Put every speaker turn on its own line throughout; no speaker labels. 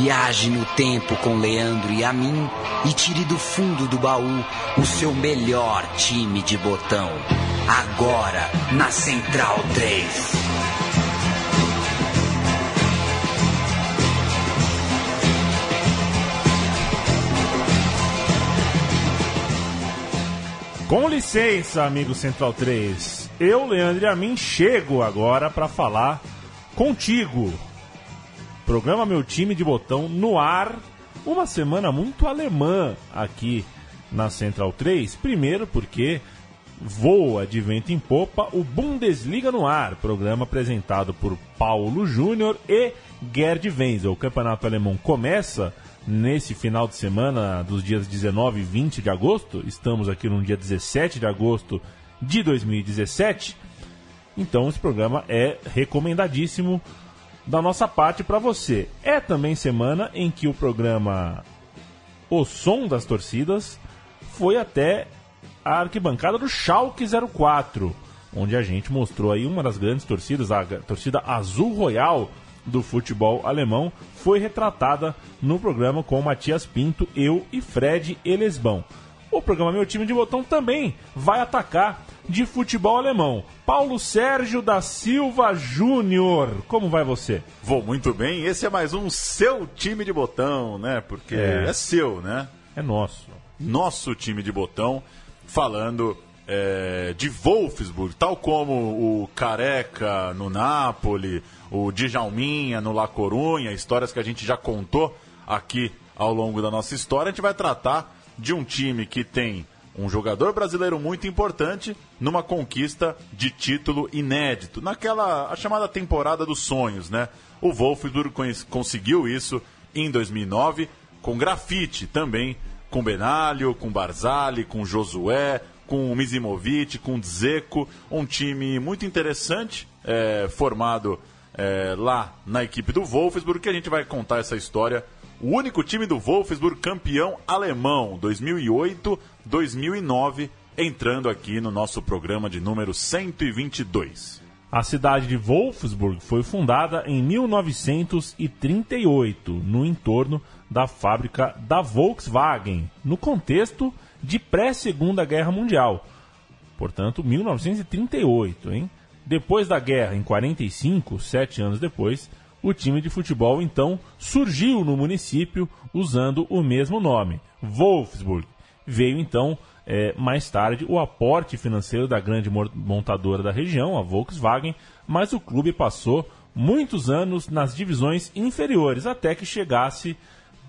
Viaje no tempo com Leandro e a mim e tire do fundo do baú o seu melhor time de botão. Agora na Central 3.
Com licença, amigo Central 3. Eu, Leandro e a mim, chego agora para falar contigo. Programa Meu Time de Botão no ar. Uma semana muito alemã aqui na Central 3. Primeiro porque voa de vento em popa o Bundesliga no ar, programa apresentado por Paulo Júnior e Gerd Wenzel. O campeonato alemão começa nesse final de semana dos dias 19 e 20 de agosto. Estamos aqui no dia 17 de agosto de 2017. Então esse programa é recomendadíssimo da nossa parte para você. É também semana em que o programa O Som das Torcidas foi até a arquibancada do Schalke 04, onde a gente mostrou aí uma das grandes torcidas, a torcida Azul Royal do futebol alemão, foi retratada no programa com Matias Pinto, eu e Fred Elesbão. O programa Meu Time de Botão também vai atacar de futebol alemão. Paulo Sérgio da Silva Júnior, como vai você?
Vou muito bem. Esse é mais um seu time de botão, né? Porque é, é seu, né?
É nosso.
Nosso time de botão, falando é, de Wolfsburg, tal como o Careca no Napoli, o Djalminha no La Corunha, histórias que a gente já contou aqui ao longo da nossa história. A gente vai tratar de um time que tem um jogador brasileiro muito importante numa conquista de título inédito, naquela a chamada temporada dos sonhos, né? O Wolfsburg conseguiu isso em 2009 com grafite também, com Benalho, com Barzali, com Josué, com Mizimovic, com Dzeko, um time muito interessante, é, formado é, lá na equipe do Wolfsburg, que a gente vai contar essa história. O único time do Wolfsburg campeão alemão 2008-2009, entrando aqui no nosso programa de número 122.
A cidade de Wolfsburg foi fundada em 1938, no entorno da fábrica da Volkswagen, no contexto de pré-Segunda Guerra Mundial. Portanto, 1938, hein? Depois da guerra, em 45, sete anos depois, o time de futebol então surgiu no município usando o mesmo nome, Wolfsburg. Veio então é, mais tarde o aporte financeiro da grande montadora da região, a Volkswagen, mas o clube passou muitos anos nas divisões inferiores até que chegasse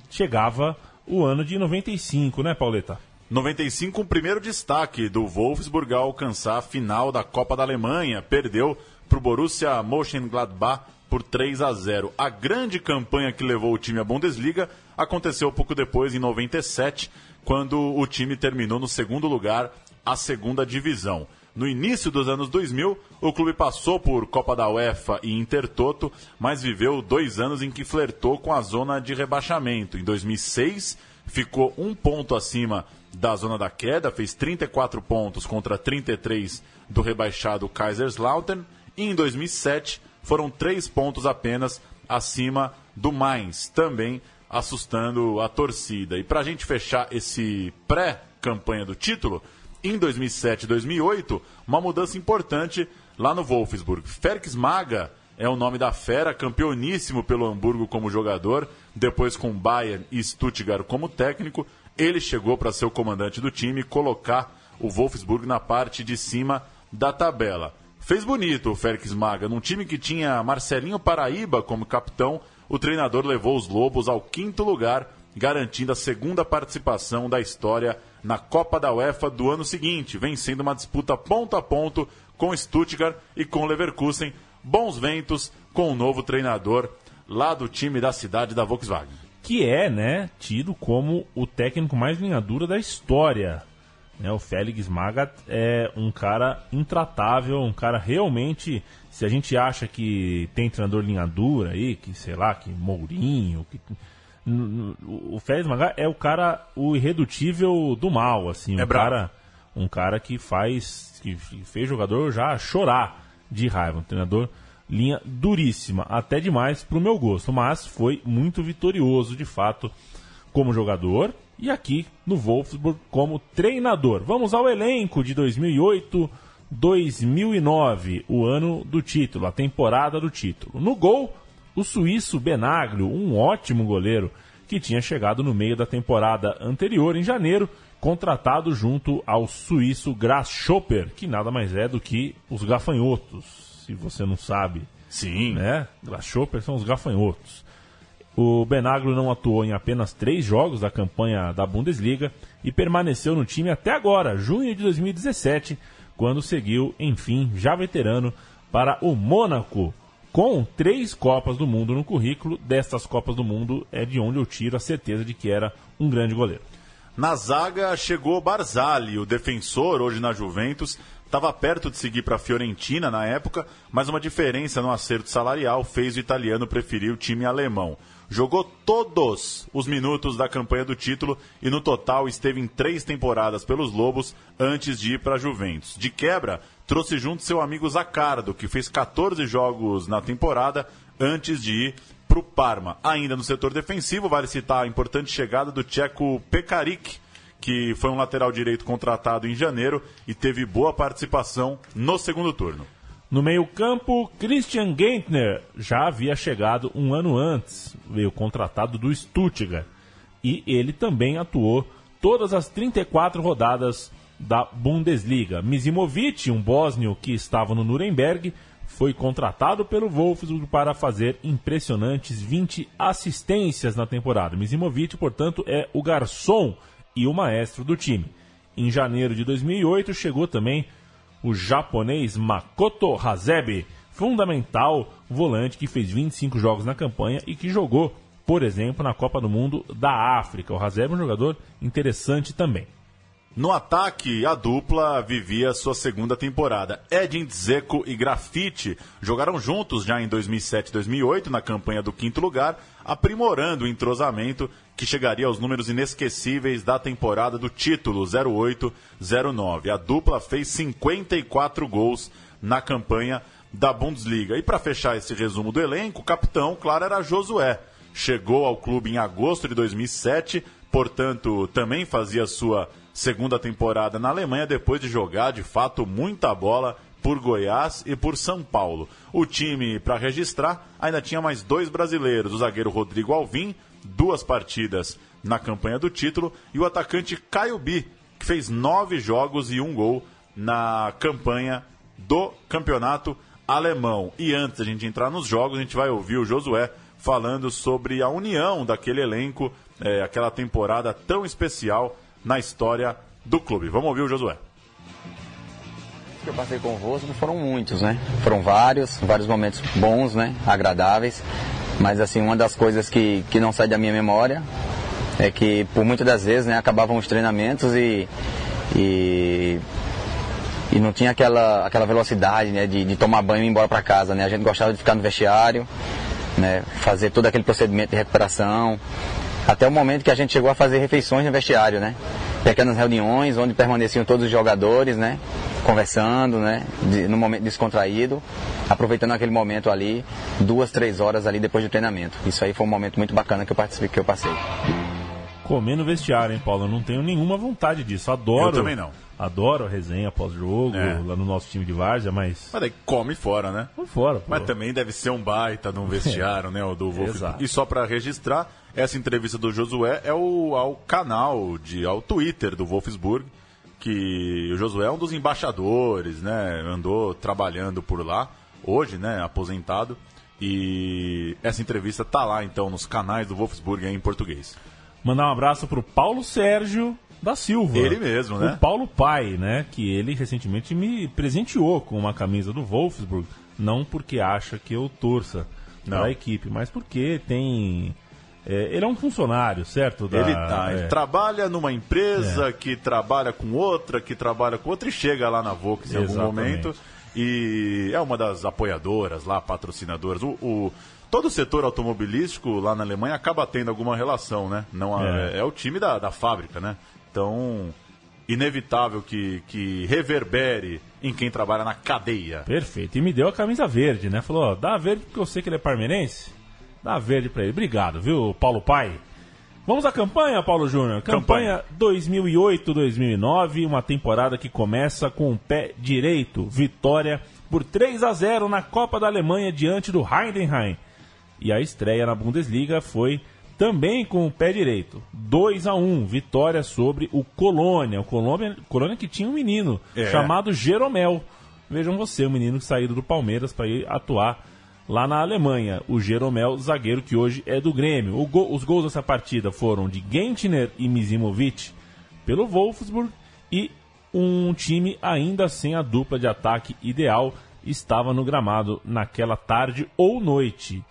chegava o ano de 95, né, Pauleta?
95, o primeiro destaque do Wolfsburg ao alcançar a final da Copa da Alemanha. Perdeu para o Borussia Mönchengladbach por 3 a 0. A grande campanha que levou o time à Bundesliga aconteceu pouco depois, em 97, quando o time terminou no segundo lugar, a segunda divisão. No início dos anos 2000, o clube passou por Copa da UEFA e Intertoto, mas viveu dois anos em que flertou com a zona de rebaixamento. Em 2006, ficou um ponto acima da zona da queda, fez 34 pontos contra 33 do rebaixado Kaiserslautern. E em 2007 foram três pontos apenas acima do Mainz, também assustando a torcida. E para a gente fechar esse pré-campanha do título, em 2007 e 2008, uma mudança importante lá no Wolfsburg. Felix Maga é o nome da fera, campeoníssimo pelo Hamburgo como jogador, depois com Bayern e Stuttgart como técnico, ele chegou para ser o comandante do time e colocar o Wolfsburg na parte de cima da tabela. Fez bonito o Félix Maga. Num time que tinha Marcelinho Paraíba como capitão, o treinador levou os Lobos ao quinto lugar, garantindo a segunda participação da história na Copa da UEFA do ano seguinte, vencendo uma disputa ponto a ponto com Stuttgart e com Leverkusen. Bons ventos com o novo treinador lá do time da cidade da Volkswagen
que é, né, tido como o técnico mais linha dura da história. Né, o Félix Maga é um cara intratável, um cara realmente. Se a gente acha que tem treinador linha dura aí, que sei lá, que Mourinho, que, o Félix Maga é o cara, o irredutível do mal, assim,
é
um cara, um cara que faz, que fez jogador já chorar de raiva, um treinador linha duríssima, até demais para o meu gosto, mas foi muito vitorioso de fato como jogador e aqui no Wolfsburg como treinador. Vamos ao elenco de 2008 2009, o ano do título, a temporada do título. No gol, o suíço Benaglio, um ótimo goleiro que tinha chegado no meio da temporada anterior, em janeiro, contratado junto ao suíço Grasshopper, que nada mais é do que os gafanhotos, se você não sabe.
Sim.
Né? Grasshopper são os gafanhotos. O Benaglio não atuou em apenas três jogos da campanha da Bundesliga e permaneceu no time até agora, junho de 2017, quando seguiu, enfim, já veterano, para o Mônaco, com três Copas do Mundo no currículo. Destas Copas do Mundo é de onde eu tiro a certeza de que era um grande goleiro.
Na zaga chegou Barzali, o defensor, hoje na Juventus. Estava perto de seguir para a Fiorentina na época, mas uma diferença no acerto salarial fez o italiano preferir o time alemão. Jogou todos os minutos da campanha do título e no total esteve em três temporadas pelos Lobos antes de ir para a Juventus. De quebra, trouxe junto seu amigo Zacardo, que fez 14 jogos na temporada antes de ir para o Parma. Ainda no setor defensivo, vale citar a importante chegada do tcheco Pekarik, que foi um lateral direito contratado em janeiro e teve boa participação no segundo turno.
No meio-campo, Christian Gentner já havia chegado um ano antes, veio contratado do Stuttgart. E ele também atuou todas as 34 rodadas da Bundesliga. Mizimovic, um bósnio que estava no Nuremberg, foi contratado pelo Wolfsburg para fazer impressionantes 20 assistências na temporada. Mizimovic, portanto, é o garçom e o maestro do time. Em janeiro de 2008 chegou também o japonês Makoto Hasebe, fundamental volante que fez 25 jogos na campanha e que jogou, por exemplo, na Copa do Mundo da África. O Hasebe é um jogador interessante também.
No ataque, a dupla vivia sua segunda temporada. Edin Dzeko e Grafite jogaram juntos já em 2007 e 2008 na campanha do quinto lugar, aprimorando o entrosamento que chegaria aos números inesquecíveis da temporada do título 08-09. A dupla fez 54 gols na campanha da Bundesliga. E para fechar esse resumo do elenco, o capitão, claro, era Josué. Chegou ao clube em agosto de 2007, portanto, também fazia sua segunda temporada na Alemanha depois de jogar de fato muita bola por Goiás e por São Paulo. O time, para registrar, ainda tinha mais dois brasileiros: o zagueiro Rodrigo Alvim, duas partidas na campanha do título, e o atacante Caio Bi, que fez nove jogos e um gol na campanha do campeonato alemão. E antes da gente entrar nos jogos, a gente vai ouvir o Josué falando sobre a união daquele elenco, é, aquela temporada tão especial na história do clube. Vamos ouvir o Josué.
que eu passei com o Wolfsburg foram muitos, né? Foram vários, vários momentos bons, né? Agradáveis. Mas assim, uma das coisas que, que não sai da minha memória é que por muitas das vezes, né, acabavam os treinamentos e, e, e não tinha aquela, aquela velocidade, né, de, de tomar banho e ir embora para casa, né? A gente gostava de ficar no vestiário, né, fazer todo aquele procedimento de recuperação, até o momento que a gente chegou a fazer refeições no vestiário, né? Pequenas reuniões onde permaneciam todos os jogadores, né? Conversando, né? De, no momento descontraído, aproveitando aquele momento ali, duas, três horas ali depois do treinamento. Isso aí foi um momento muito bacana que eu participei, que eu passei.
Comer no vestiário, hein, Paulo? Eu não tenho nenhuma vontade disso. Adoro.
Eu também não.
Adoro a resenha pós-jogo,
É.
lá no nosso time de várzea, mas.
Mas daí come fora, né?
Vamos fora, pô.
Mas também deve ser um baita de um vestiário, né? O do Wolf.
Exato.
E só para registrar, essa entrevista do Josué é o, ao canal, de, ao Twitter do Wolfsburg, que o Josué é um dos embaixadores, né? Andou trabalhando por lá, hoje, né? Aposentado. E essa entrevista tá lá, então, nos canais do Wolfsburg em português.
Mandar um abraço pro Paulo Sérgio da Silva.
Ele mesmo, né?
O Paulo Pai, né? Que ele recentemente me presenteou com uma camisa do Wolfsburg. Não porque acha que eu torça da equipe, mas porque tem. É, ele é um funcionário, certo? Da-
Ele, tá, ele
é.
trabalha numa empresa que trabalha com outra, que trabalha com outra e chega lá na Vox em algum momento. E é uma das apoiadoras lá, patrocinadoras. O, o- todo o setor automobilístico lá na Alemanha acaba tendo alguma relação, né? Não,
É.
é. o time da, da fábrica, né? Então, inevitável que, que reverbere em quem trabalha na cadeia.
Perfeito. E me deu a camisa verde, né? Falou, ó, dá verde porque eu sei que ele é parmeirense. Dá verde pra ele. Obrigado, viu, Paulo Pai? Vamos à campanha, Paulo Júnior. Campanha, campanha 2008-2009, uma temporada que começa com o pé direito. Vitória por 3 a 0 na Copa da Alemanha diante do Heidenheim. E a estreia na Bundesliga foi também com o pé direito. 2 a 1 vitória sobre o Colônia. O Colônia, Colônia que tinha um menino é. chamado Jeromel. Vejam você, o menino que saiu do Palmeiras para ir atuar lá na Alemanha. O Jeromel, zagueiro que hoje é do Grêmio. Os gols dessa partida foram de Gentner e Mizimovic pelo Wolfsburg e um time ainda sem a dupla de ataque ideal estava no gramado naquela tarde ou noite.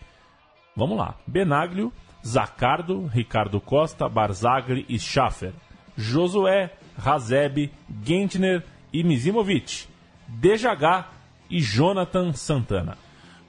Vamos lá. Benaglio Zacardo, Ricardo Costa, Barzagli e Schaffer, Josué, Razeb, Gentner e Mizimovic, Dejagá e Jonathan Santana.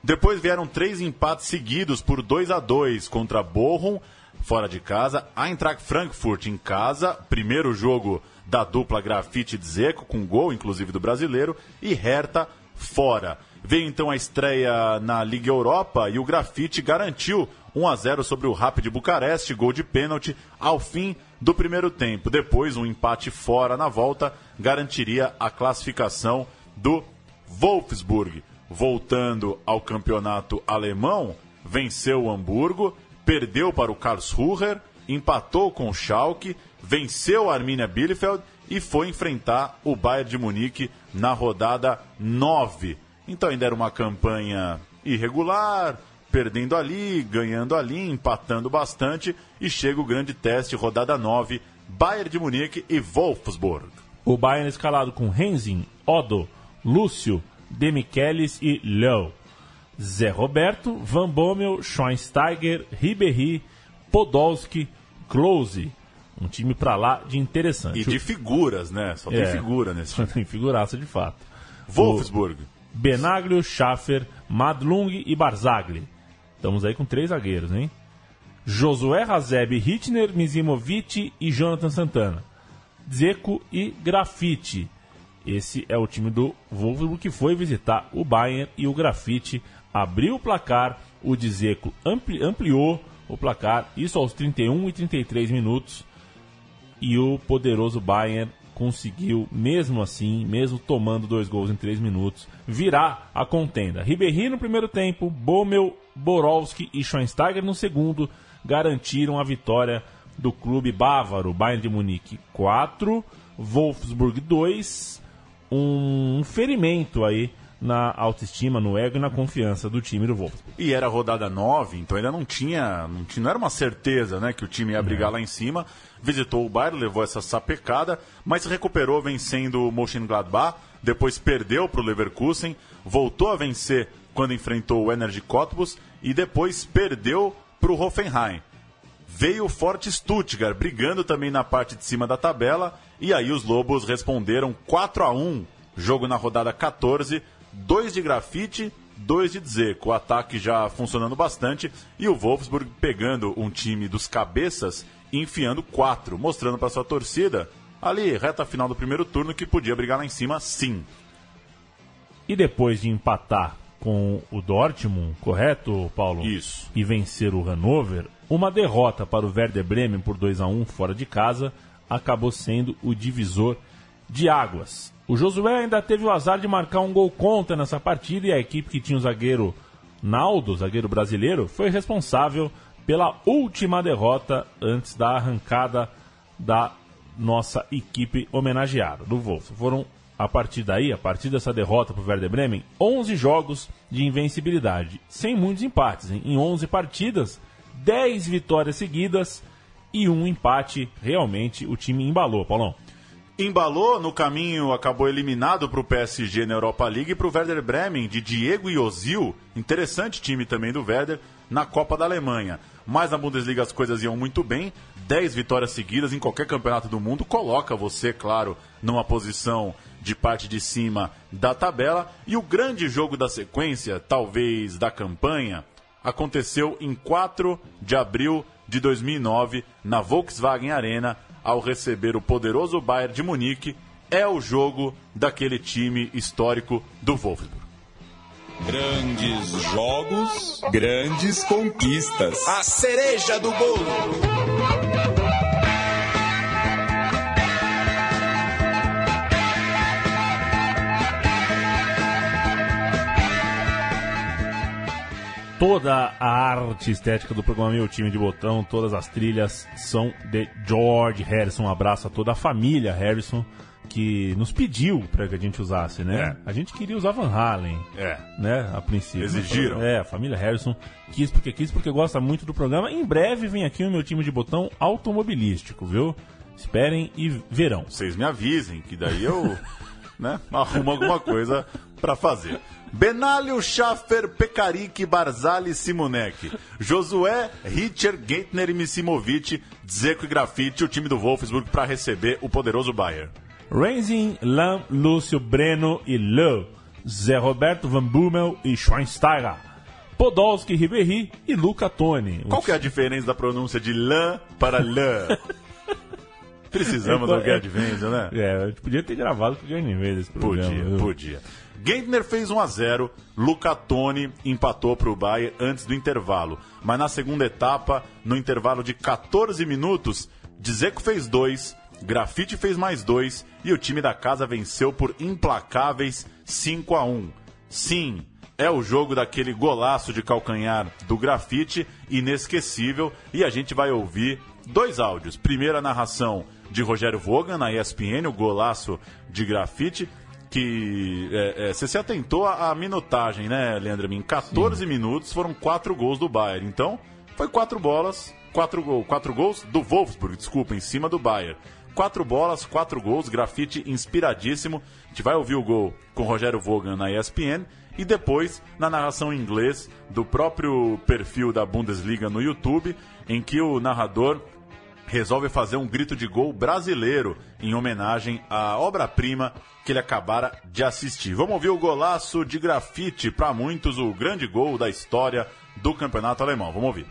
Depois vieram três empates seguidos por 2 a 2 contra Bochum, fora de casa, Eintracht Frankfurt em casa, primeiro jogo da dupla Grafite Dzeko, com gol inclusive do brasileiro, e Hertha fora. Veio então a estreia na Liga Europa e o Grafite garantiu 1 a 0 sobre o Rapid Bucareste, gol de pênalti ao fim do primeiro tempo. Depois, um empate fora na volta garantiria a classificação do Wolfsburg. Voltando ao campeonato alemão, venceu o Hamburgo, perdeu para o Karlsruher, empatou com o Schalke, venceu a Arminia Bielefeld e foi enfrentar o Bayern de Munique na rodada 9. Então ainda era uma campanha irregular, perdendo ali, ganhando ali, empatando bastante e chega o grande teste, rodada 9, Bayern de Munique e Wolfsburg.
O Bayern escalado com Renzin, Odo, Lúcio, Demichelis e Low. Zé Roberto, Van Bommel, Schweinsteiger, Ribéry, Podolski, Close. Um time pra lá de interessante.
E de figuras, né? Só tem é, figura nesse time.
tem figuraça de fato.
Wolfsburg. O
Benaglio, Schaffer, Madlung e Barzagli. Estamos aí com três zagueiros, hein? Josué Razeb, Hitner, Mizimovic e Jonathan Santana. Zeco e Grafite. Esse é o time do Wolfsburg que foi visitar o Bayern e o Grafite abriu o placar. O Dzeko ampli ampliou o placar, isso aos 31 e 33 minutos. E o poderoso Bayern conseguiu, mesmo assim, mesmo tomando dois gols em três minutos, virar a contenda. Ribéry no primeiro tempo, Bommel Borowski e Schweinsteiger no segundo garantiram a vitória do clube bávaro, Bayern de Munique 4, Wolfsburg 2, um ferimento aí na autoestima, no ego e na confiança do time do Wolfsburg.
E era rodada 9, então ainda não tinha, não tinha, não era uma certeza, né, que o time ia brigar é. lá em cima. Visitou o Bayern, levou essa sapecada, mas recuperou vencendo o Mönchengladbach, depois perdeu para o Leverkusen, voltou a vencer quando enfrentou o Energy Cottbus e depois perdeu para o Hoffenheim. Veio o forte Stuttgart, brigando também na parte de cima da tabela, e aí os Lobos responderam 4 a 1 jogo na rodada 14, dois de grafite, dois de Dzeko. O ataque já funcionando bastante e o Wolfsburg pegando um time dos cabeças e enfiando quatro, mostrando para sua torcida ali, reta final do primeiro turno, que podia brigar lá em cima sim.
E depois de empatar com o Dortmund, correto, Paulo?
Isso.
E vencer o Hannover, uma derrota para o Werder Bremen por 2 a 1 fora de casa acabou sendo o divisor de águas. O Josué ainda teve o azar de marcar um gol contra nessa partida e a equipe que tinha o zagueiro Naldo, zagueiro brasileiro, foi responsável pela última derrota antes da arrancada da nossa equipe homenageada, do Wolf. Foram a partir daí, a partir dessa derrota para o Werder Bremen, 11 jogos de invencibilidade, sem muitos empates. Hein? Em 11 partidas, 10 vitórias seguidas e um empate. Realmente o time embalou, Paulão.
Embalou, no caminho acabou eliminado para o PSG na Europa League e para o Werder Bremen, de Diego e Ozil, interessante time também do Werder, na Copa da Alemanha. Mas na Bundesliga as coisas iam muito bem, 10 vitórias seguidas em qualquer campeonato do mundo, coloca você, claro, numa posição de parte de cima da tabela. E o grande jogo da sequência, talvez da campanha, aconteceu em 4 de abril de 2009 na Volkswagen Arena, ao receber o poderoso Bayern de Munique é o jogo daquele time histórico do Wolfsburg.
Grandes jogos, grandes conquistas.
A cereja do bolo.
Toda a arte estética do programa Meu Time de Botão, todas as trilhas são de George Harrison. Um abraço a toda a família Harrison que nos pediu para que a gente usasse, né?
É.
A gente queria usar Van Halen,
É.
né? A princípio.
Exigiram.
É, a família Harrison quis porque quis, porque gosta muito do programa. Em breve vem aqui o meu time de botão automobilístico, viu? Esperem e verão.
Vocês me avisem, que daí eu né, arrumo alguma coisa pra fazer. Benalio Schaffer, Pekarik, Barzali, Simonek. Josué, Richard, Geithner e Misimovic, Dzeko e Grafite, o time do Wolfsburg para receber o poderoso Bayern.
Renzin, Lam, Lúcio, Breno e Le. Zé Roberto, Van Bommel e Schweinsteiger. Podolski, Ribéry e Luca Toni.
Qual que é a diferença da pronúncia de lã para lã? Precisamos
É,
do Gerd Wenzel, né?
É, a gente podia ter gravado com o Gerd Wenzel esse programa.
Podia,
viu?
podia. Gentner fez 1 a 0 Luca Toni empatou para o Bayern antes do intervalo. Mas na segunda etapa, no intervalo de 14 minutos, Dzeko fez 2, Grafite fez mais 2 e o time da casa venceu por implacáveis 5 a 1 Sim, é o jogo daquele golaço de calcanhar do Grafite, inesquecível, e a gente vai ouvir dois áudios. Primeiro a narração de Rogério Vogan na ESPN, o golaço de Grafite, que é, é, você se atentou à, minutagem, né, Leandro? Em 14 minutos foram quatro gols do Bayern. Então, foi quatro bolas, quatro, gol, quatro gols do Wolfsburg, desculpa, em cima do Bayern. Quatro bolas, quatro gols, grafite inspiradíssimo. A gente vai ouvir o gol com Rogério Vogan na ESPN e depois na narração em inglês do próprio perfil da Bundesliga no YouTube, em que o narrador resolve fazer um grito de gol brasileiro em homenagem à obra-prima que ele acabara de assistir. Vamos ouvir o golaço de grafite, para muitos o grande gol da história do campeonato alemão. Vamos ouvir.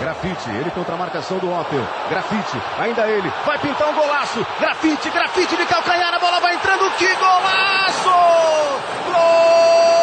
Grafite, ele contra a marcação do Opel. Grafite, ainda ele, vai pintar um golaço. Grafite, grafite de calcanhar, a bola vai entrando. Que golaço!
Grafite.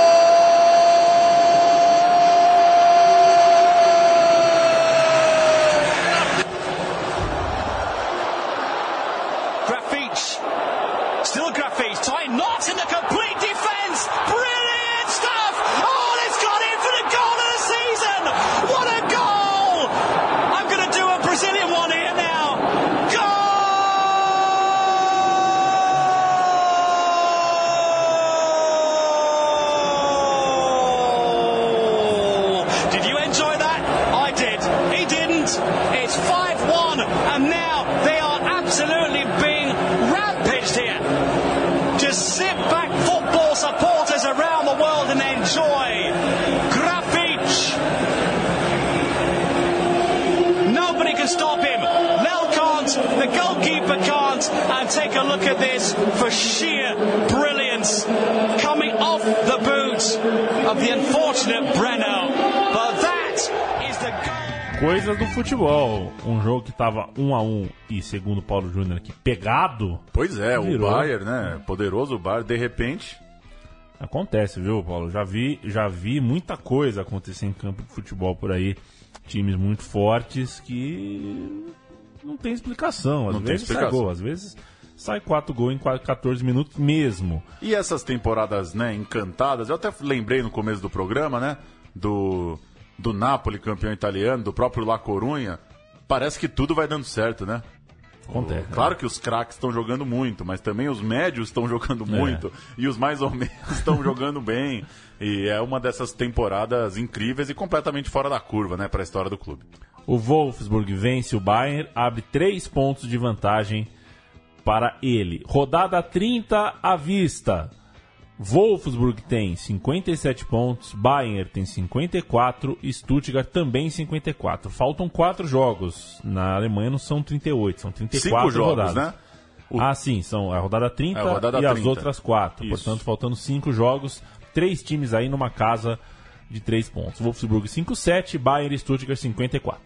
Goalkeeper can't. And take a look at this for sheer brilliance. Coming off the boot of the unfortunate Breno. But that is the goal.
Coisas do futebol. Um jogo que tava 1 a 1 e segundo Paulo Júnior aqui, pegado.
Pois é,
Virou.
o Bayern, né? Poderoso Bayern, de repente.
Acontece, viu, Paulo? Já vi, já vi muita coisa acontecer em campo de futebol por aí. Times muito fortes que não tem explicação. Às
Não tem
vezes sai
explicação.
gol, às vezes sai 4 gols em 14 minutos mesmo.
E essas temporadas, né, encantadas, eu até lembrei no começo do programa, né, do, do Napoli, campeão italiano, do próprio La Corunha, parece que tudo vai dando certo, né?
Acontece.
Claro que os craques estão jogando muito, mas também os médios estão jogando muito e os mais ou menos estão jogando bem. E é uma dessas temporadas incríveis e completamente fora da curva, né, para a história do clube.
O Wolfsburg vence o Bayern, abre 3 pontos de vantagem para ele. Rodada 30 à vista. Wolfsburg tem 57 pontos, Bayern tem 54 e Stuttgart também 54. Faltam 4 jogos. Na Alemanha não são 38, são 34
Cinco jogos,
rodadas.
né? O-
Ah, sim, são a rodada 30
É, a rodada
e as
30.
outras 4.
Isso.
Portanto, faltando 5 jogos, três times aí numa casa de 3 pontos. Wolfsburg 57, Bayern e Stuttgart 54.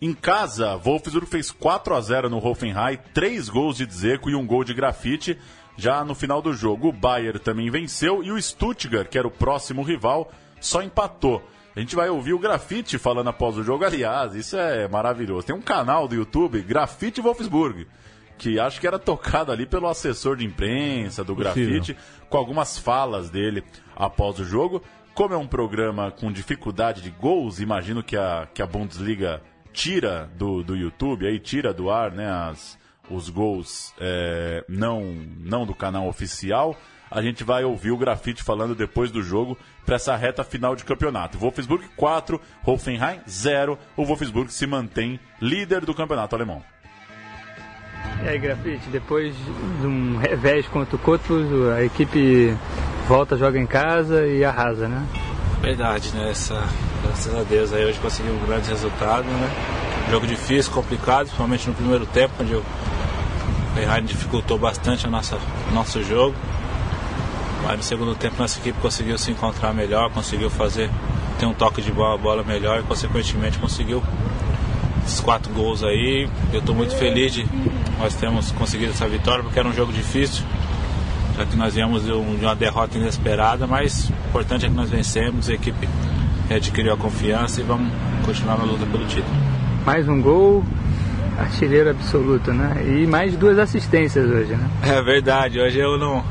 Em casa, Wolfsburg fez 4 a 0 no Hoffenheim, 3 gols de Dzeko e um gol de grafite. Já no final do jogo, o Bayern também venceu e o Stuttgart, que era o próximo rival, só empatou. A gente vai ouvir o Grafite falando após o jogo. Aliás, isso é maravilhoso. Tem um canal do YouTube, Grafite Wolfsburg, que acho que era tocado ali pelo assessor de imprensa do Grafite, com algumas falas dele após o jogo. Como é um programa com dificuldade de gols, imagino que a, que a Bundesliga tira do, do YouTube, aí tira do ar né, as, os gols é, não, não do canal oficial a gente vai ouvir o Grafite falando depois do jogo para essa reta final de campeonato. Wolfsburg 4, Hoffenheim 0. O Wolfsburg se mantém líder do campeonato alemão.
E aí, Grafite, depois de um revés contra o Cottbus, a equipe volta, joga em casa e arrasa, né?
Verdade, né? Essa, graças a Deus aí hoje conseguimos um grande resultado, né? Jogo difícil, complicado, principalmente no primeiro tempo, onde o Ferrari dificultou bastante o nosso, nosso jogo. Mas no segundo tempo nossa equipe conseguiu se encontrar melhor, conseguiu fazer ter um toque de bola, bola melhor e consequentemente conseguiu esses quatro gols aí. Eu estou muito feliz de nós termos conseguido essa vitória porque era um jogo difícil, já que nós viemos de uma derrota inesperada, mas o importante é que nós vencemos, a equipe adquiriu a confiança e vamos continuar na luta pelo título.
Mais um gol, artilheiro absoluto, né? E mais duas assistências hoje, né?
É verdade, hoje eu não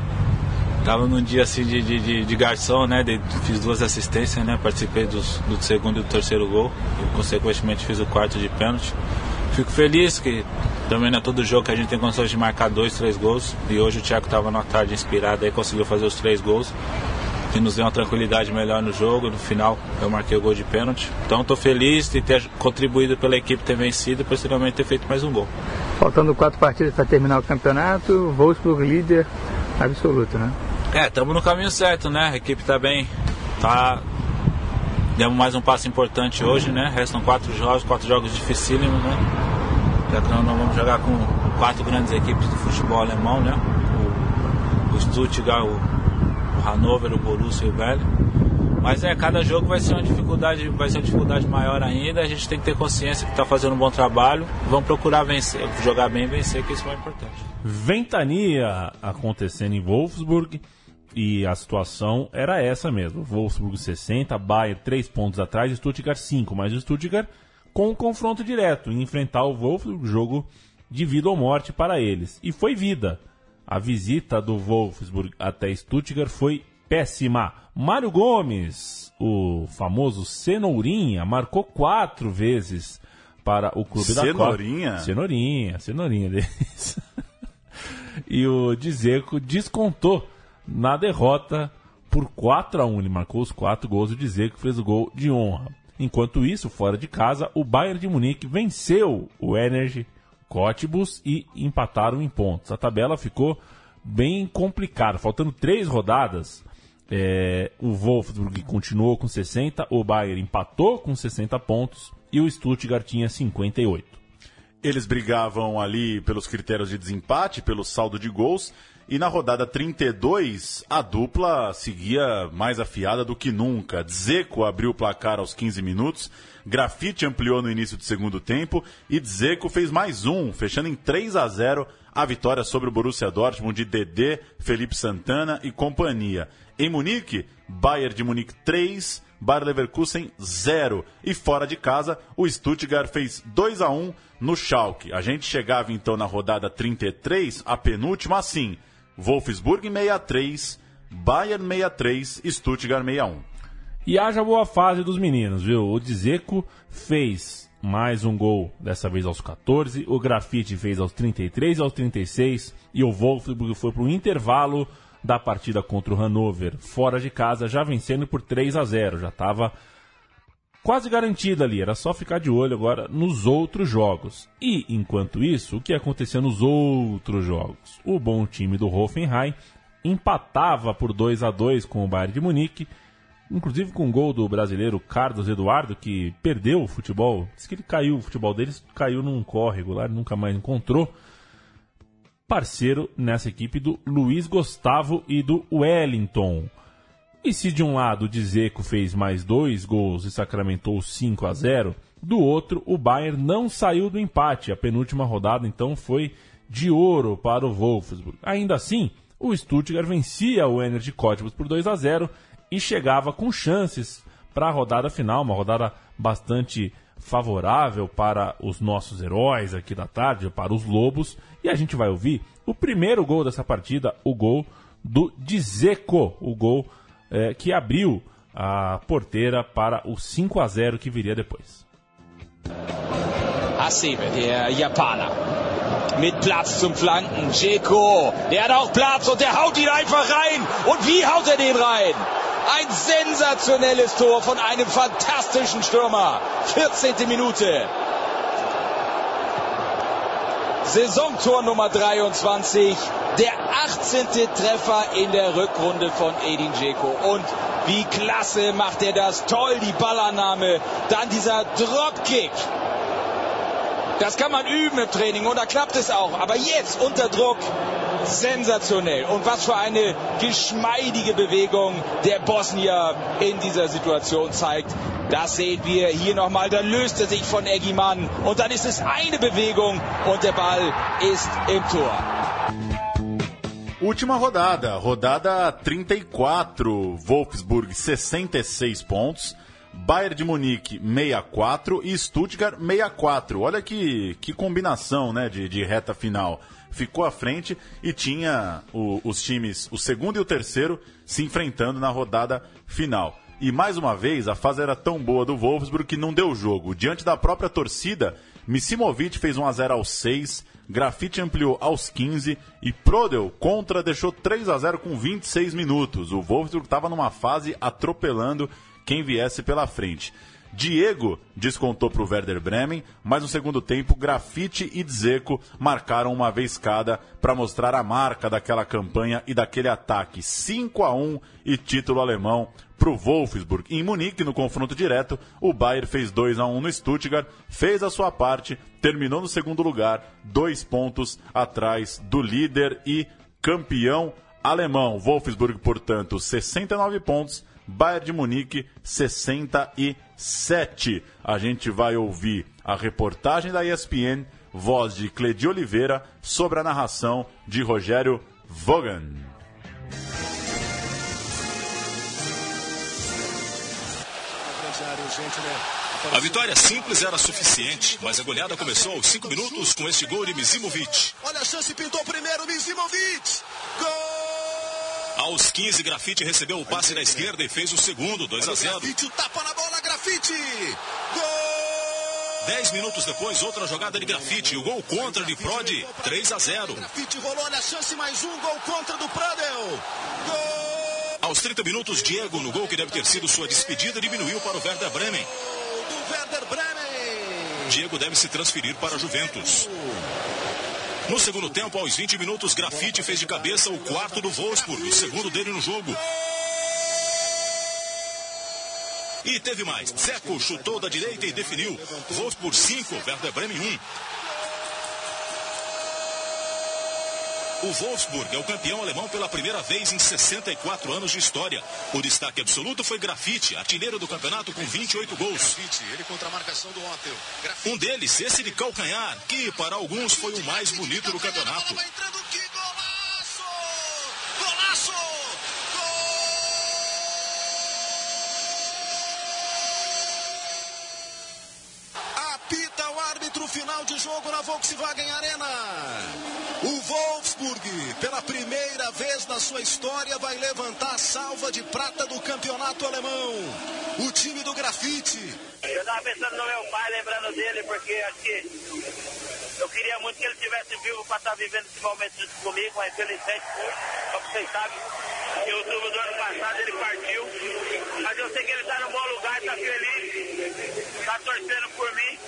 Tava num dia assim de, de, de garçom, né? De, fiz duas assistências, né? Participei dos, do segundo e do terceiro gol. E consequentemente fiz o quarto de pênalti. Fico feliz que também não é todo jogo que a gente tem condições de marcar dois, três gols. E hoje o Thiago estava na tarde inspirado e conseguiu fazer os três gols. Que nos deu uma tranquilidade melhor no jogo. No final eu marquei o gol de pênalti. Então estou feliz de ter contribuído pela equipe ter vencido e posteriormente ter feito mais um gol.
Faltando quatro partidas para terminar o campeonato, Wolfsburg líder absoluto, né?
É, estamos no caminho certo, né? A equipe está bem. Tá... Demos mais um passo importante hoje, né? Restam quatro jogos, quatro jogos dificílimos, né? Já que nós vamos jogar com quatro grandes equipes do futebol alemão, né? O, o Stuttgart, o Hannover, o Borussia e o Velho. Mas é, cada jogo vai ser uma dificuldade, vai ser uma dificuldade maior ainda. A gente tem que ter consciência que está fazendo um bom trabalho. Vamos procurar vencer, jogar bem e vencer, que isso é importante.
Ventania acontecendo em Wolfsburg. E a situação era essa mesmo. Wolfsburg 60, Bayern 3 pontos atrás, Stuttgart 5, mas o Stuttgart com um confronto direto enfrentar o Wolfsburg, jogo de vida ou morte para eles. E foi vida. A visita do Wolfsburg até Stuttgart foi péssima. Mário Gomes, o famoso Cenourinha, marcou quatro vezes para o clube
Cenourinha?
da Cenourinha? Cenourinha, cenourinha deles. e o Dzeko descontou na derrota por 4 a 1 Ele marcou os quatro gols e dizer que fez o gol de honra. Enquanto isso, fora de casa, o Bayern de Munique venceu o Energy Cottbus e empataram em pontos. A tabela ficou bem complicada. Faltando três rodadas, é, o Wolfsburg continuou com 60, o Bayern empatou com 60 pontos e o Stuttgart tinha 58.
Eles brigavam ali pelos critérios de desempate, pelo saldo de gols, e na rodada 32, a dupla seguia mais afiada do que nunca. Dzeko abriu o placar aos 15 minutos, Grafite ampliou no início do segundo tempo e Dzeko fez mais um, fechando em 3 a 0 a vitória sobre o Borussia Dortmund de Dedé, Felipe Santana e companhia. Em Munique, Bayern de Munique 3, Bayer Leverkusen 0. E fora de casa, o Stuttgart fez 2 a 1 no Schalke. A gente chegava então na rodada 33, a penúltima, assim. Wolfsburg 63, Bayern 63, Stuttgart 61.
E haja boa fase dos meninos, viu? O Dzeko fez mais um gol, dessa vez aos 14, o Grafite fez aos 33 e aos 36, e o Wolfsburg foi para o intervalo da partida contra o Hannover, fora de casa, já vencendo por 3 a 0 já estava quase garantido ali, era só ficar de olho agora nos outros jogos. E, enquanto isso, o que acontecia nos outros jogos? O bom time do Hoffenheim empatava por 2 a 2 com o Bayern de Munique, inclusive com o gol do brasileiro Carlos Eduardo, que perdeu o futebol, diz que ele caiu, o futebol deles caiu num córrego lá, nunca mais encontrou. Parceiro nessa equipe do Luiz Gustavo e do Wellington. E se de um lado o Dzeko fez mais dois gols e sacramentou 5 a 0 Do outro, o Bayern não saiu do empate. A penúltima rodada, então, foi de ouro para o Wolfsburg. Ainda assim, o Stuttgart vencia o Energy Cottbus por 2 a 0 e chegava com chances para a rodada final, uma rodada bastante favorável para os nossos heróis aqui da tarde, para os Lobos, e a gente vai ouvir o primeiro gol dessa partida, o gol do Dzeko, o gol é, que abriu a porteira para o 5 a 0 que viria depois.
Hasebe, der Japaner. Mit Platz zum Flanken. Dzeko, der hat auch Platz und der haut ihn einfach rein. Und wie haut er den rein? Ein sensationelles Tor von einem fantastischen Stürmer. 14. Minute. Saisontor Nummer 23. Der 18. Treffer in der Rückrunde von Edin Dzeko. Und wie klasse macht er das. Toll die Ballannahme. Dann dieser Dropkick. Das kann man üben im Training und da klappt es auch. Aber jetzt unter Druck sensationell. Und was für eine geschmeidige Bewegung der Bosnier in dieser Situation zeigt. Das sehen wir hier nochmal. Da löst er sich von Eggimann und dann ist es eine Bewegung und der Ball ist im Tor.
Última rodada, rodada 34, Wolfsburg 66 pontos, Bayern de Munique 64 e Stuttgart 64. Olha que, que combinação né, de, de reta final. Ficou à frente e tinha o, os times, o segundo e o terceiro, se enfrentando na rodada final. E mais uma vez, a fase era tão boa do Wolfsburg que não deu jogo. Diante da própria torcida, Misimovic fez 1 a 0 aos 6, Grafite ampliou aos 15 e Prodel contra deixou 3 a 0 com 26 minutos. O Wolfsburg estava numa fase atropelando quem viesse pela frente. Diego descontou para o Werder Bremen, mas no segundo tempo, Grafite e Dzeko marcaram uma vez cada para mostrar a marca daquela campanha e daquele ataque. 5 a 1 e título alemão para o Wolfsburg. Em Munique, no confronto direto, o Bayern fez 2 a 1 no Stuttgart, fez a sua parte, terminou no segundo lugar, dois pontos atrás do líder e campeão alemão. Wolfsburg, portanto, 69 pontos. Bayern de Munique 67. A gente vai ouvir a reportagem da ESPN, voz de Cledi Oliveira, sobre a narração de Rogério Vogan.
A vitória simples era suficiente, mas a goleada começou aos 5 minutos com este gol de Mizimovic.
Olha a chance, pintou primeiro, Mizimovic. Gol!
Aos 15, Grafite recebeu o passe da esquerda e fez o segundo, 2 a 0.
Grafite, o tapa na bola, Grafite. Gol!
10 minutos depois, outra jogada de Grafite, o gol contra de Prodi, 3 a 0.
Grafite rolou, olha a chance, mais um gol contra do Pradel. Gol!
Aos 30 minutos, Diego, no gol que deve ter sido sua despedida, diminuiu para o Werder Bremen.
Do Werder Bremen.
Diego deve se transferir para a Juventus. No segundo tempo, aos 20 minutos, Grafite fez de cabeça o quarto do Wolfsburg, o segundo dele no jogo. E teve mais. Zeco chutou da direita e definiu. Wolfsburg 5, Werder Bremen 1. O Wolfsburg é o campeão alemão pela primeira vez em 64 anos de história. O destaque absoluto foi Grafite, artilheiro do campeonato com 28 gols.
Grafite, ele contra a marcação do Otto. Grafite.
Um deles, esse de calcanhar, que para alguns foi o mais bonito do campeonato.
Apita o árbitro final de jogo na Volkswagen Arena. Pela primeira vez na sua história, vai levantar a salva de prata do campeonato alemão. O time do grafite.
Eu estava pensando no meu pai, lembrando dele, porque acho que eu queria muito que ele estivesse vivo para estar vivendo esse momento comigo, mas infelizmente. Como vocês sabem, em outubro do ano passado ele partiu. Mas eu sei que ele está num bom lugar, está feliz, está torcendo por mim.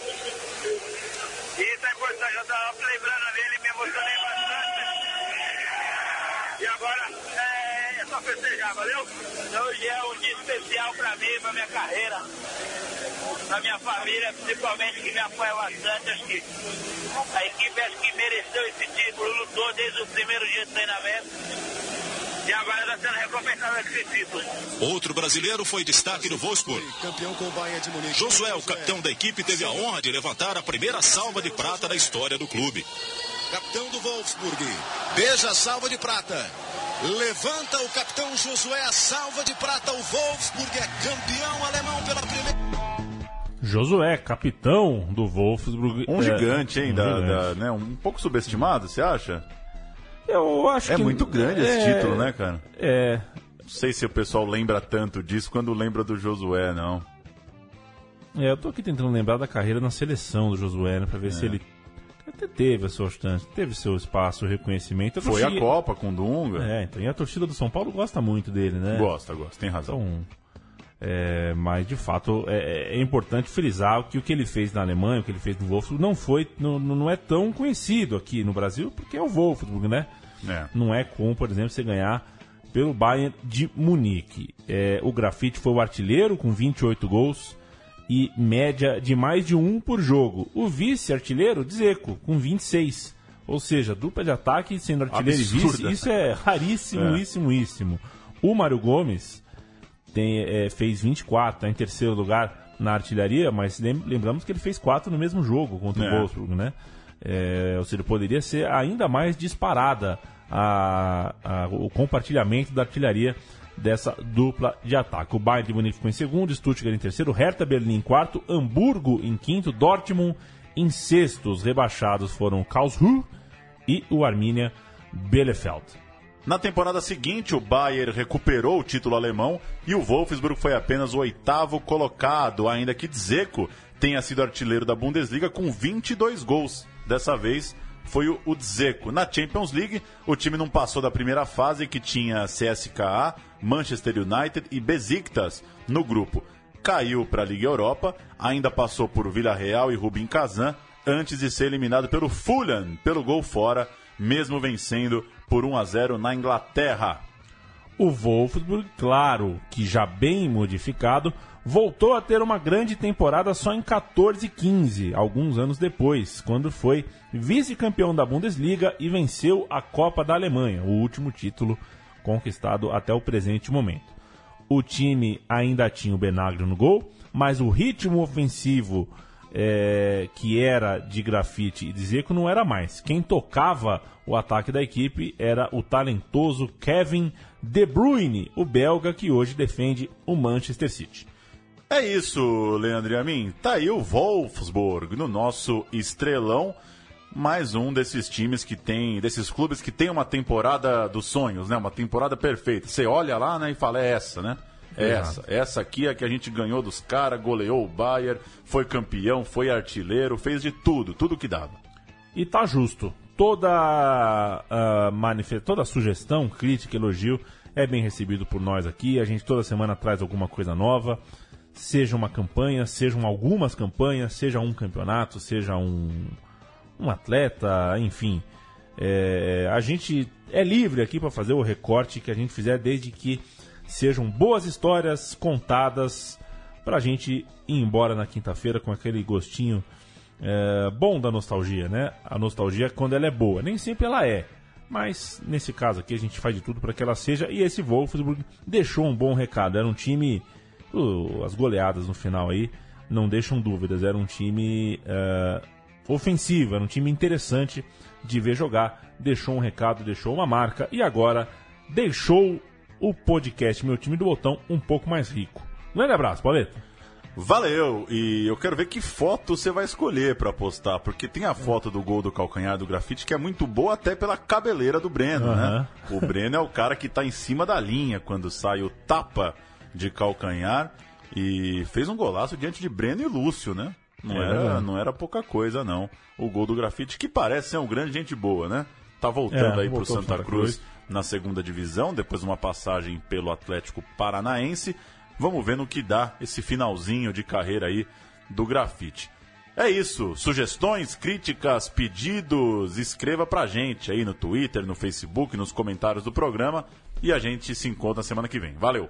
E isso é importante, eu estava lembrando dele, me emocionei bastante. E agora é, é só festejar, valeu? Hoje é um dia especial para mim, para minha carreira, para minha família, principalmente que me apoia bastante. Acho que a equipe acho que mereceu esse título, lutou desde o primeiro dia de treinamento. E agora está sendo recompensado com esse título.
Outro brasileiro foi destaque do Wolfsburg.
Campeão com o Bayern de Munique.
Josué, o capitão da equipe, teve a honra de levantar a primeira salva de prata da história do clube.
Capitão do Wolfsburg. Beija a salva de prata. Levanta o capitão Josué a salva de prata. O Wolfsburg é campeão alemão pela primeira.
Josué, capitão do Wolfsburg.
Um
é,
gigante, hein?
um
da-
gigante.
da- né, um pouco subestimado, você acha?
Eu acho
É
que.
muito grande esse
é,
título, né, cara?
É.
Não sei se o pessoal lembra tanto disso quando lembra do Josué, não.
É, eu tô aqui tentando lembrar da carreira na seleção do Josué, né, pra ver se
É.
ele até teve a sua chance, teve seu espaço, reconhecimento.
Foi a Copa com o Dunga.
É, então, e a torcida do São Paulo gosta muito dele, né?
Gosta, gosta, tem razão.
Então, é, mas de fato é, é importante frisar que o que ele fez na Alemanha, o que ele fez no Wolfsburg, não foi, não, não é tão conhecido aqui no Brasil, porque é o Wolfsburg, né?
É.
Não é como, por exemplo, você ganhar pelo Bayern de Munique. É, o Grafite foi o artilheiro com 28 gols e média de mais de um por jogo. O vice-artilheiro, Dzeko, com 26. Ou seja, dupla de ataque sendo artilheiro e vice.
Absurda.
Isso é raríssimo,
É.
íssimo, íssimo. O Mário Gomes tem, é, fez 24, está em terceiro lugar na artilharia, mas lem- lembramos que ele fez 4 no mesmo jogo contra
É.
o Wolfsburg, né? É, ou seja, poderia ser ainda mais disparada a- a- o compartilhamento da artilharia dessa dupla de ataque. O Bayern de Munique ficou em segundo, Stuttgart em terceiro, Hertha Berlim em quarto, Hamburgo em quinto, Dortmund em sexto. Os rebaixados foram Karlsruhe e o Arminia Bielefeld.
Na temporada seguinte, o Bayern recuperou o título alemão e o Wolfsburg foi apenas o oitavo colocado, ainda que Dzeko tenha sido artilheiro da Bundesliga com 22 gols. Dessa vez foi o o Dzeko. Na Champions League, o time não passou da primeira fase que tinha CSKA, Manchester United e Besiktas no grupo. Caiu para a Liga Europa, ainda passou por Villarreal e Rubin Kazan antes de ser eliminado pelo Fulham pelo gol fora, mesmo vencendo por 1 a 0 na Inglaterra.
O Wolfsburg, claro que já bem modificado, voltou a ter uma grande temporada só em 14 e 15, alguns anos depois, quando foi vice-campeão da Bundesliga e venceu a Copa da Alemanha, o último título conquistado até o presente momento. O time ainda tinha o Benagro no gol, mas o ritmo ofensivo é, que era de grafite e de Zeco não era mais. Quem tocava o ataque da equipe era o talentoso Kevin De Bruyne, o belga que hoje defende o Manchester City.
É isso, Leandro e a mim. Tá aí o Wolfsburg no nosso estrelão. Mais um desses times que tem, desses clubes que tem uma temporada dos sonhos, né? Uma temporada perfeita. Você olha lá, né, e fala, é essa, né? É essa. Essa aqui é a que a gente ganhou dos caras, goleou o Bayern, foi campeão, foi artilheiro, fez de tudo, tudo que dava.
E tá justo. Toda, manife- toda sugestão, crítica, elogio é bem recebido por nós aqui. A gente toda semana traz alguma coisa nova. Seja uma campanha, sejam algumas campanhas, seja um campeonato, seja um, um atleta, enfim. É, a gente é livre aqui para fazer o recorte que a gente fizer, desde que sejam boas histórias contadas para a gente ir embora na quinta-feira com aquele gostinho é, bom da nostalgia, né? A nostalgia quando ela é boa, nem sempre ela é. Mas nesse caso aqui a gente faz de tudo para que ela seja. E esse Wolfsburg deixou um bom recado. Era um time. Uh, as goleadas no final aí não deixam dúvidas. Era um time é, ofensivo, era um time interessante de ver jogar. Deixou um recado, deixou uma marca e agora deixou o podcast Meu Time do Botão um pouco mais rico. Grande abraço, Pauleta.
Valeu! E eu quero ver que foto você vai escolher pra postar, porque tem a foto do gol do calcanhar do grafite que é muito boa até pela cabeleira do Breno, né? O Breno é o cara que tá em cima da linha quando sai o tapa de calcanhar e fez um golaço diante de Breno e Lúcio, né? Não,
É
era, não era pouca coisa, não. O gol do grafite, que parece ser um grande gente boa, né? Tá voltando
É,
aí pro Santa
Santa
Cruz
Cruz.
na segunda divisão, depois de uma passagem pelo Atlético Paranaense. Vamos ver no que dá esse finalzinho de carreira aí do grafite. É isso. Sugestões, críticas, pedidos, escreva pra gente aí no Twitter, no Facebook, nos comentários do programa e a gente se encontra semana que vem. Valeu!